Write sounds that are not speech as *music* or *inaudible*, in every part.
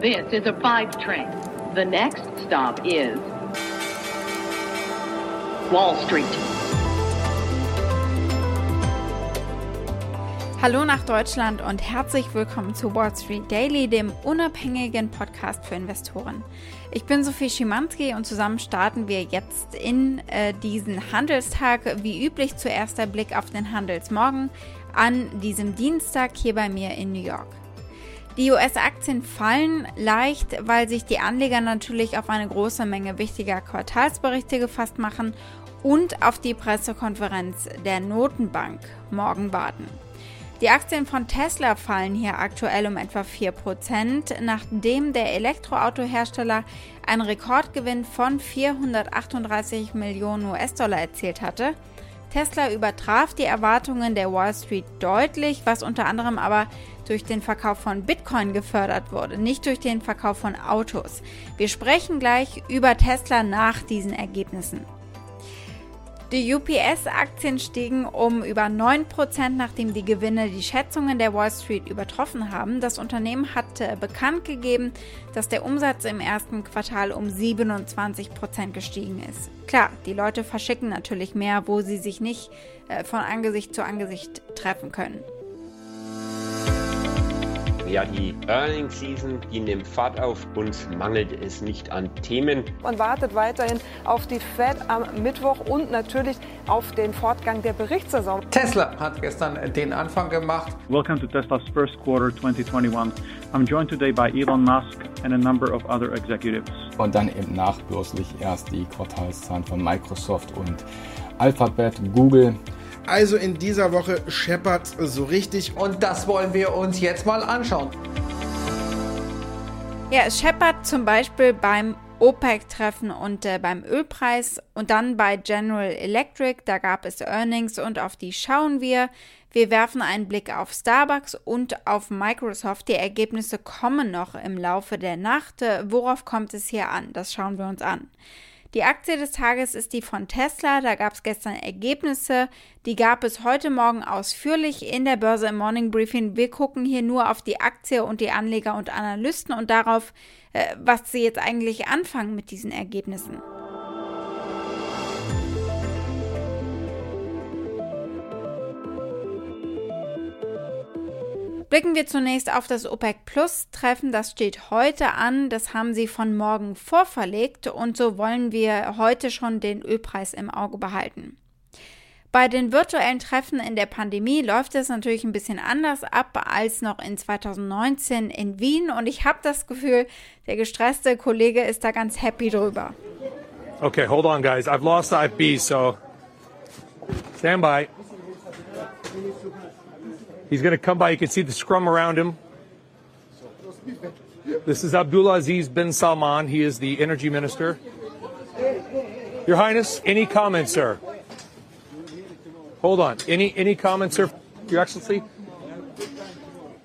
This is a five train. The next stop is Wall Street. Hallo nach Deutschland und herzlich willkommen zu Wall Street Daily, dem unabhängigen Podcast für Investoren. Ich bin Sophie Schimanski und zusammen starten wir jetzt in äh, diesen Handelstag. Wie üblich zuerst der Blick auf den Handelsmorgen an diesem Dienstag hier bei mir in New York. Die US-Aktien fallen leicht, weil sich die Anleger natürlich auf eine große Menge wichtiger Quartalsberichte gefasst machen und auf die Pressekonferenz der Notenbank morgen warten. Die Aktien von Tesla fallen hier aktuell um etwa 4%, nachdem der Elektroautohersteller einen Rekordgewinn von 438 Millionen US-Dollar erzielt hatte. Tesla übertraf die Erwartungen der Wall Street deutlich, was unter anderem aber durch den Verkauf von Bitcoin gefördert wurde, nicht durch den Verkauf von Autos. Wir sprechen gleich über Tesla nach diesen Ergebnissen. Die UPS-Aktien stiegen um über 9%, nachdem die Gewinne die Schätzungen der Wall Street übertroffen haben. Das Unternehmen hat bekannt gegeben, dass der Umsatz im ersten Quartal um 27% gestiegen ist. Klar, die Leute verschicken natürlich mehr, wo sie sich nicht äh, von Angesicht zu Angesicht treffen können. Ja, die Earnings Season, die nimmt Fahrt auf. Uns mangelt es nicht an Themen. Man wartet weiterhin auf die Fed am Mittwoch und natürlich auf den Fortgang der Berichtssaison. Tesla hat gestern den Anfang gemacht. Welcome to Tesla's first quarter 2021. I'm joined today by Elon Musk and a number of other executives. Und dann eben nachbörslich erst die Quartalszahlen von Microsoft und Alphabet, Google. Also in dieser Woche scheppert so richtig. Und das wollen wir uns jetzt mal anschauen. Ja, es scheppert zum Beispiel beim OPEC-Treffen und äh, beim Ölpreis und dann bei General Electric, da gab es Earnings und auf die schauen wir. Wir werfen einen Blick auf Starbucks und auf Microsoft. Die Ergebnisse kommen noch im Laufe der Nacht. Worauf kommt es hier an? Das schauen wir uns an. Die Aktie des Tages ist die von Tesla. Da gab es gestern Ergebnisse. Die gab es heute Morgen ausführlich in der Börse im Morning Briefing. Wir gucken hier nur auf die Aktie und die Anleger und Analysten und darauf, äh, was sie jetzt eigentlich anfangen mit diesen Ergebnissen. Blicken wir zunächst auf das OPEC Plus Treffen. Das steht heute an. Das haben sie von morgen vorverlegt und so wollen wir heute schon den Ölpreis im Auge behalten. Bei den virtuellen Treffen in der Pandemie läuft es natürlich ein bisschen anders ab als noch in 2019 in Wien und ich habe das Gefühl, der gestresste Kollege ist da ganz happy drüber. Okay, hold on guys. I've lost the IB, so stand by. He's going to come by. You can see the scrum around him. This is Abdulaziz bin Salman. He is the energy minister. Your Highness, any comments, sir? Hold on. Any any comments, sir? Your Excellency?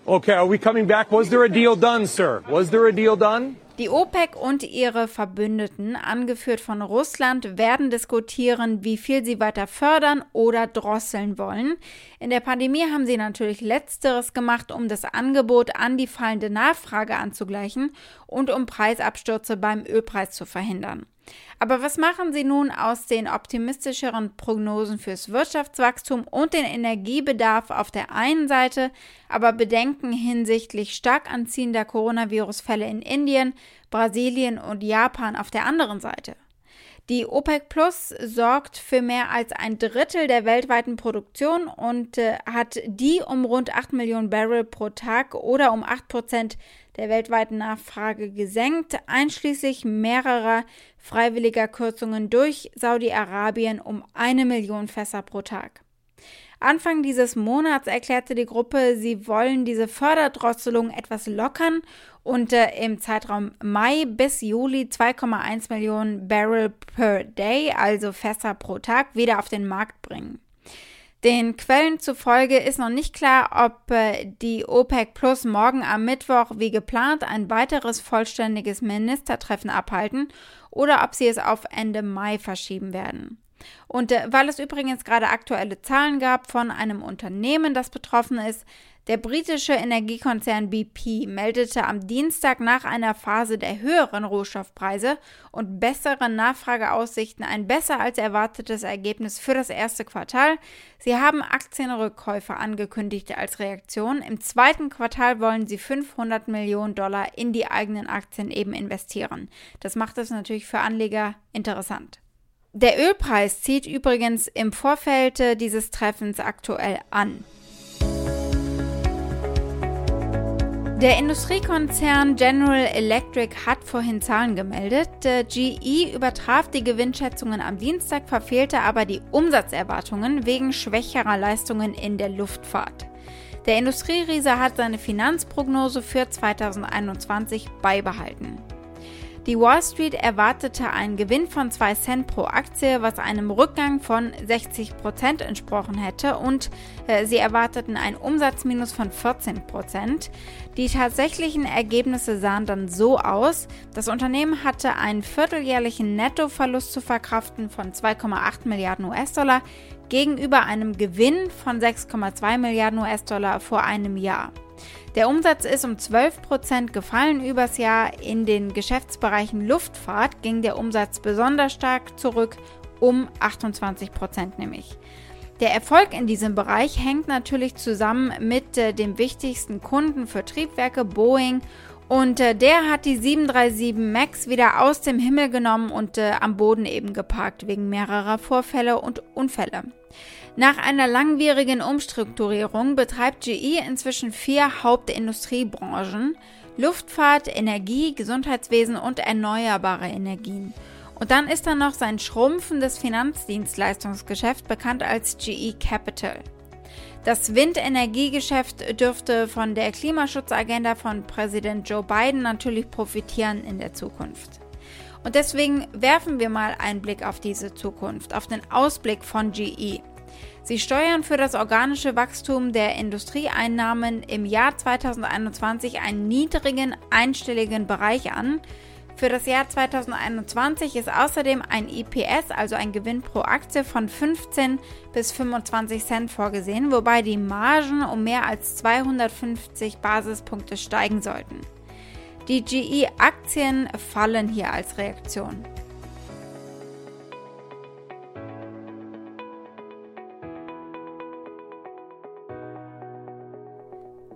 Okay, are we coming back? Was there a deal done, sir? Was there a deal done? Die OPEC und ihre Verbündeten, angeführt von Russland, werden diskutieren, wie viel sie weiter fördern oder drosseln wollen. In der Pandemie haben sie natürlich letzteres gemacht, um das Angebot an die fallende Nachfrage anzugleichen und um Preisabstürze beim Ölpreis zu verhindern. Aber was machen Sie nun aus den optimistischeren Prognosen fürs Wirtschaftswachstum und den Energiebedarf auf der einen Seite, aber Bedenken hinsichtlich stark anziehender Coronavirus-Fälle in Indien, Brasilien und Japan auf der anderen Seite? Die OPEC Plus sorgt für mehr als ein Drittel der weltweiten Produktion und äh, hat die um rund 8 Millionen Barrel pro Tag oder um 8 Prozent der weltweiten Nachfrage gesenkt, einschließlich mehrerer freiwilliger Kürzungen durch Saudi-Arabien um eine Million Fässer pro Tag. Anfang dieses Monats erklärte die Gruppe, sie wollen diese Förderdrosselung etwas lockern und äh, im Zeitraum Mai bis Juli 2,1 Millionen Barrel per Day, also Fässer pro Tag, wieder auf den Markt bringen. Den Quellen zufolge ist noch nicht klar, ob äh, die OPEC Plus morgen am Mittwoch wie geplant ein weiteres vollständiges Ministertreffen abhalten oder ob sie es auf Ende Mai verschieben werden. Und äh, weil es übrigens gerade aktuelle Zahlen gab von einem Unternehmen, das betroffen ist, Der britische Energiekonzern BP meldete am Dienstag nach einer Phase der höheren Rohstoffpreise und besseren Nachfrageaussichten ein besser als erwartetes Ergebnis für das erste Quartal. Sie haben Aktienrückkäufe angekündigt als Reaktion. Im zweiten Quartal wollen sie 500 Millionen Dollar in die eigenen Aktien eben investieren. Das macht es natürlich für Anleger interessant. Der Ölpreis zieht übrigens im Vorfeld dieses Treffens aktuell an. Der Industriekonzern General Electric hat vorhin Zahlen gemeldet. GE übertraf die Gewinnschätzungen am Dienstag, verfehlte aber die Umsatzerwartungen wegen schwächerer Leistungen in der Luftfahrt. Der Industrieriese hat seine Finanzprognose für 2021 beibehalten. Die Wall Street erwartete einen Gewinn von 2 Cent pro Aktie, was einem Rückgang von 60 Prozent entsprochen hätte und äh, sie erwarteten einen Umsatzminus von 14 Prozent. Die tatsächlichen Ergebnisse sahen dann so aus, das Unternehmen hatte einen vierteljährlichen Nettoverlust zu verkraften von 2,8 Milliarden US-Dollar gegenüber einem Gewinn von 6,2 Milliarden US-Dollar vor einem Jahr. Der Umsatz ist um 12 Prozent gefallen übers Jahr. In den Geschäftsbereichen Luftfahrt ging der Umsatz besonders stark zurück, um 28 Prozent nämlich. Der Erfolg in diesem Bereich hängt natürlich zusammen mit äh, dem wichtigsten Kunden für Triebwerke, Boeing. Und äh, der hat die 737 MAX wieder aus dem Himmel genommen und äh, am Boden eben geparkt wegen mehrerer Vorfälle und Unfälle. Nach einer langwierigen Umstrukturierung betreibt GE inzwischen vier Hauptindustriebranchen: Luftfahrt, Energie, Gesundheitswesen und erneuerbare Energien. Und dann ist da noch sein schrumpfendes Finanzdienstleistungsgeschäft, bekannt als GE Capital. Das Windenergiegeschäft dürfte von der Klimaschutzagenda von Präsident Joe Biden natürlich profitieren in der Zukunft. Und deswegen werfen wir mal einen Blick auf diese Zukunft, auf den Ausblick von GE. Sie steuern für das organische Wachstum der Industrieeinnahmen im Jahr 2021 einen niedrigen einstelligen Bereich an. Für das Jahr 2021 ist außerdem ein IPS, also ein Gewinn pro Aktie von 15 bis 25 Cent vorgesehen, wobei die Margen um mehr als 250 Basispunkte steigen sollten. Die GE-Aktien fallen hier als Reaktion.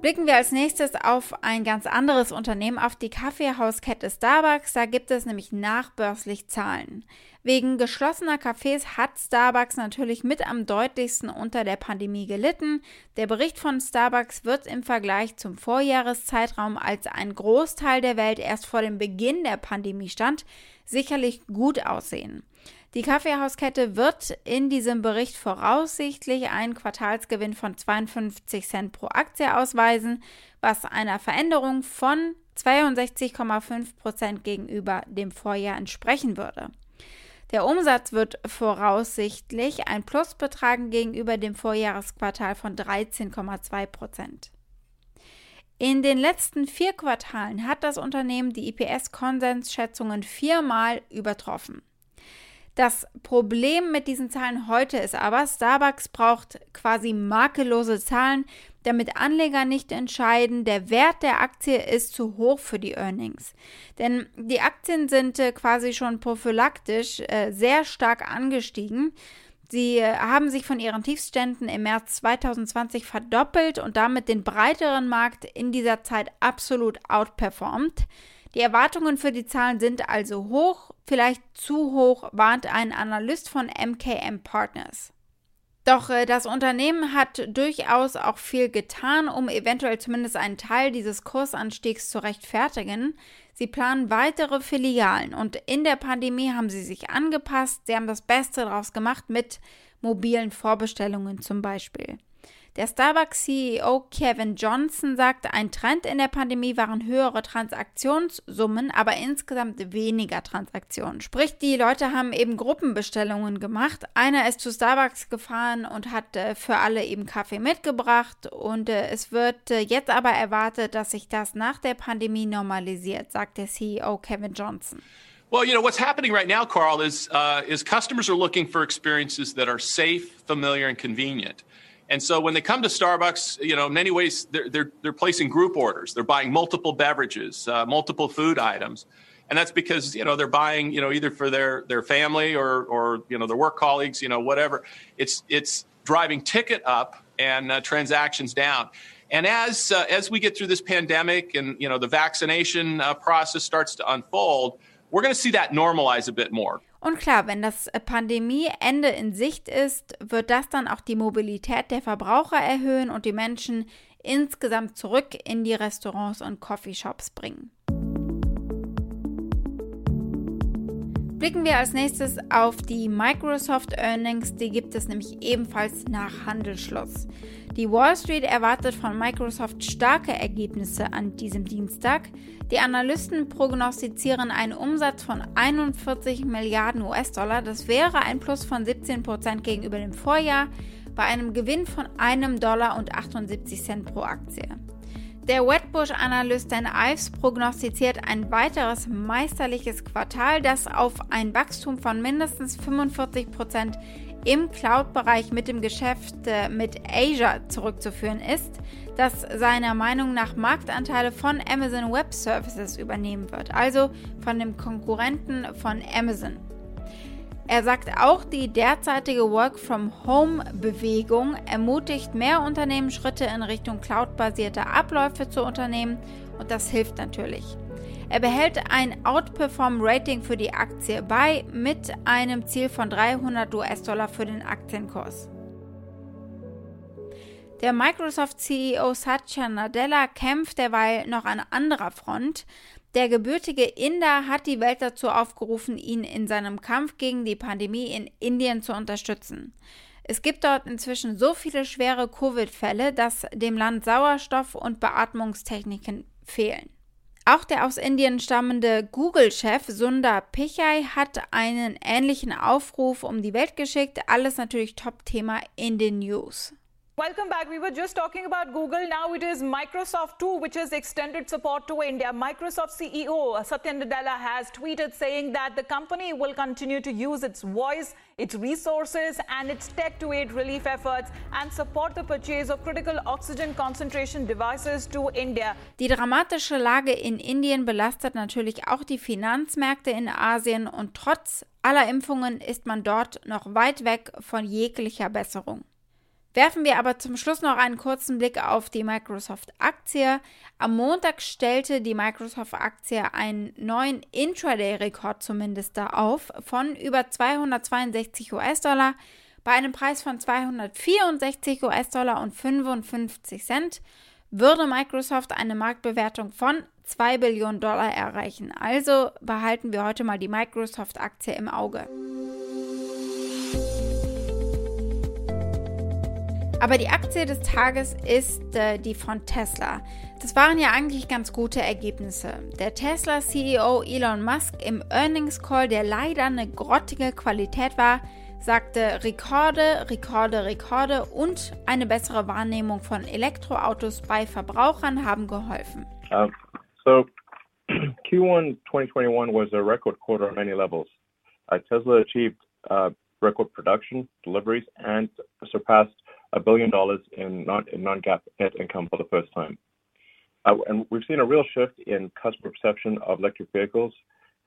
Blicken wir als nächstes auf ein ganz anderes Unternehmen, auf die Kaffeehauskette Starbucks. Da gibt es nämlich nachbörslich Zahlen. Wegen geschlossener Cafés hat Starbucks natürlich mit am deutlichsten unter der Pandemie gelitten. Der Bericht von Starbucks wird im Vergleich zum Vorjahreszeitraum, als ein Großteil der Welt erst vor dem Beginn der Pandemie stand, sicherlich gut aussehen. Die Kaffeehauskette wird in diesem Bericht voraussichtlich einen Quartalsgewinn von 52 Cent pro Aktie ausweisen, was einer Veränderung von 62,5 Prozent gegenüber dem Vorjahr entsprechen würde. Der Umsatz wird voraussichtlich ein Plus betragen gegenüber dem Vorjahresquartal von 13,2 Prozent. In den letzten vier Quartalen hat das Unternehmen die IPS-Konsensschätzungen viermal übertroffen. Das Problem mit diesen Zahlen heute ist aber, Starbucks braucht quasi makellose Zahlen, damit Anleger nicht entscheiden, der Wert der Aktie ist zu hoch für die Earnings. Denn die Aktien sind äh, quasi schon prophylaktisch äh, sehr stark angestiegen. Sie äh, haben sich von ihren Tiefständen im März 2020 verdoppelt und damit den breiteren Markt in dieser Zeit absolut outperformed. Die Erwartungen für die Zahlen sind also hoch, vielleicht zu hoch, warnt ein Analyst von MKM Partners. Doch äh, das Unternehmen hat durchaus auch viel getan, um eventuell zumindest einen Teil dieses Kursanstiegs zu rechtfertigen. Sie planen weitere Filialen und in der Pandemie haben sie sich angepasst. Sie haben das Beste daraus gemacht mit mobilen Vorbestellungen zum Beispiel. Der Starbucks-CEO Kevin Johnson sagte, ein Trend in der Pandemie waren höhere Transaktionssummen, aber insgesamt weniger Transaktionen. Sprich, die Leute haben eben Gruppenbestellungen gemacht. Einer ist zu Starbucks gefahren und hat äh, für alle eben Kaffee mitgebracht und äh, es wird äh, jetzt aber erwartet, dass sich das nach der Pandemie normalisiert, sagt der CEO Kevin Johnson. Well, you know what's happening right now, Carl, is uh, is customers are looking for experiences that are safe, familiar, and convenient. And so when they come to Starbucks, you know, in many ways, they're, they're, they're placing group orders. They're buying multiple beverages, uh, multiple food items. And that's because, you know, they're buying, you know, either for their, their family or, or, you know, their work colleagues, you know, whatever. It's, it's driving ticket up and uh, transactions down. And as, uh, as we get through this pandemic and, you know, the vaccination uh, process starts to unfold, we're going to see that normalize a bit more. Und klar, wenn das Pandemieende in Sicht ist, wird das dann auch die Mobilität der Verbraucher erhöhen und die Menschen insgesamt zurück in die Restaurants und Coffeeshops bringen. Blicken wir als nächstes auf die Microsoft Earnings, die gibt es nämlich ebenfalls nach Handelsschluss. Die Wall Street erwartet von Microsoft starke Ergebnisse an diesem Dienstag. Die Analysten prognostizieren einen Umsatz von 41 Milliarden US-Dollar. Das wäre ein Plus von 17 Prozent gegenüber dem Vorjahr bei einem Gewinn von einem Dollar und 78 Cent pro Aktie. Der Wedbush-Analyst Dan Ives prognostiziert ein weiteres meisterliches Quartal, das auf ein Wachstum von mindestens 45 Prozent im Cloud-Bereich mit dem Geschäft äh, mit Asia zurückzuführen ist, das seiner Meinung nach Marktanteile von Amazon Web Services übernehmen wird, also von dem Konkurrenten von Amazon. Er sagt auch, die derzeitige Work-from-Home-Bewegung ermutigt mehr Unternehmen, Schritte in Richtung cloud-basierter Abläufe zu unternehmen und das hilft natürlich. Er behält ein Outperform-Rating für die Aktie bei mit einem Ziel von 300 US-Dollar für den Aktienkurs. Der Microsoft-CEO Satya Nadella kämpft derweil noch an anderer Front. Der gebürtige Inder hat die Welt dazu aufgerufen, ihn in seinem Kampf gegen die Pandemie in Indien zu unterstützen. Es gibt dort inzwischen so viele schwere Covid-Fälle, dass dem Land Sauerstoff und Beatmungstechniken fehlen. Auch der aus Indien stammende Google-Chef Sundar Pichai hat einen ähnlichen Aufruf um die Welt geschickt. Alles natürlich Top-Thema in den News. Welcome back. We were just talking about Google. Now it is Microsoft too, which has extended support to India. Microsoft CEO uh, Satya Nadella has tweeted saying that the company will continue to use its voice, its resources, and its tech to aid relief efforts and support the purchase of critical oxygen concentration devices to India. Die dramatische Lage in Indien belastet natürlich auch die Finanzmärkte in Asien und trotz aller Impfungen ist man dort noch weit weg von jeglicher Besserung. Werfen wir aber zum Schluss noch einen kurzen Blick auf die Microsoft-Aktie. Am Montag stellte die Microsoft-Aktie einen neuen Intraday-Rekord zumindest da auf von über 262 US-Dollar bei einem Preis von 264 US-Dollar und 55 Cent würde Microsoft eine Marktbewertung von 2 Billionen Dollar erreichen. Also behalten wir heute mal die Microsoft-Aktie im Auge. Aber die Aktie des Tages ist äh, die von Tesla. Das waren ja eigentlich ganz gute Ergebnisse. Der Tesla-CEO Elon Musk im Earnings Call, der leider eine grottige Qualität war, sagte Rekorde, Rekorde, Rekorde und eine bessere Wahrnehmung von Elektroautos bei Verbrauchern haben geholfen. Um, so *clears throat* Q1 2021 was a record quarter on many levels. Uh, Tesla achieved uh, record production, deliveries, and surpassed a billion dollars in non in non-GAAP net income for the first time. Uh, and we've seen a real shift in customer perception of electric vehicles,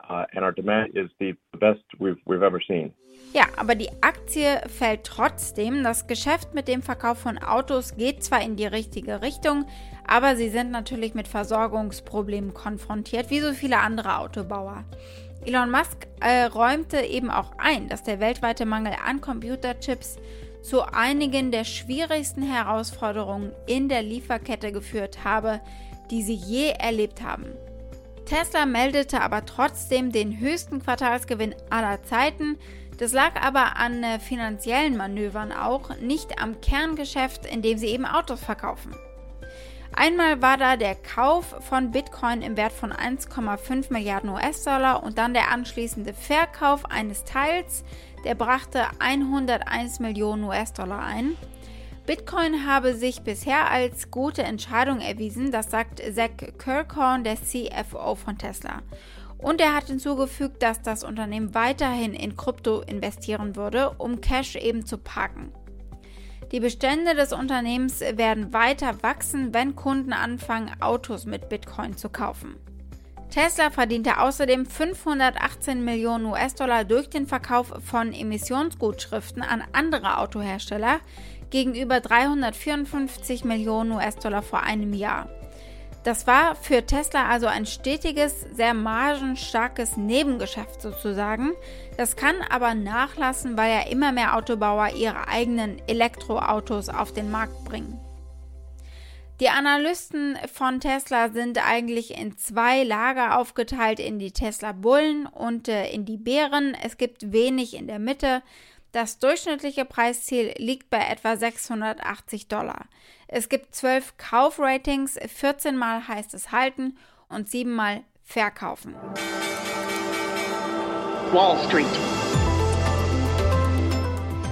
uh, and our demand is the best we've we've ever seen. Ja, aber die Aktie fällt trotzdem. Das Geschäft mit dem Verkauf von Autos geht zwar in die richtige Richtung, aber sie sind natürlich mit Versorgungsproblemen konfrontiert, wie so viele andere Autobauer. Elon Musk äh, räumte eben auch ein, dass der weltweite Mangel an Computerchips zu einigen der schwierigsten Herausforderungen in der Lieferkette geführt habe, die sie je erlebt haben. Tesla meldete aber trotzdem den höchsten Quartalsgewinn aller Zeiten. Das lag aber an äh, finanziellen Manövern auch, nicht am Kerngeschäft, in dem sie eben Autos verkaufen. Einmal war da der Kauf von Bitcoin im Wert von 1,5 Milliarden US-Dollar und dann der anschließende Verkauf eines Teils, der brachte 101 Millionen US-Dollar ein. Bitcoin habe sich bisher als gute Entscheidung erwiesen, das sagt Zach Kirkhorn, der CFO von Tesla. Und er hat hinzugefügt, dass das Unternehmen weiterhin in Krypto investieren würde, um Cash eben zu parken. Die Bestände des Unternehmens werden weiter wachsen, wenn Kunden anfangen, Autos mit Bitcoin zu kaufen. Tesla verdiente außerdem 518 Millionen US-Dollar durch den Verkauf von Emissionsgutschriften an andere Autohersteller gegenüber 354 Millionen US-Dollar vor einem Jahr. Das war für Tesla also ein stetiges, sehr margenstarkes Nebengeschäft sozusagen. Das kann aber nachlassen, weil ja immer mehr Autobauer ihre eigenen Elektroautos auf den Markt bringen. Die Analysten von Tesla sind eigentlich in zwei Lager aufgeteilt, in die Tesla Bullen und äh, in die Bären. Es gibt wenig in der Mitte. Das durchschnittliche Preisziel liegt bei etwa 680 Dollar. Es gibt 12 Kaufratings, 14 Mal heißt es halten und 7 Mal verkaufen. Wall Street.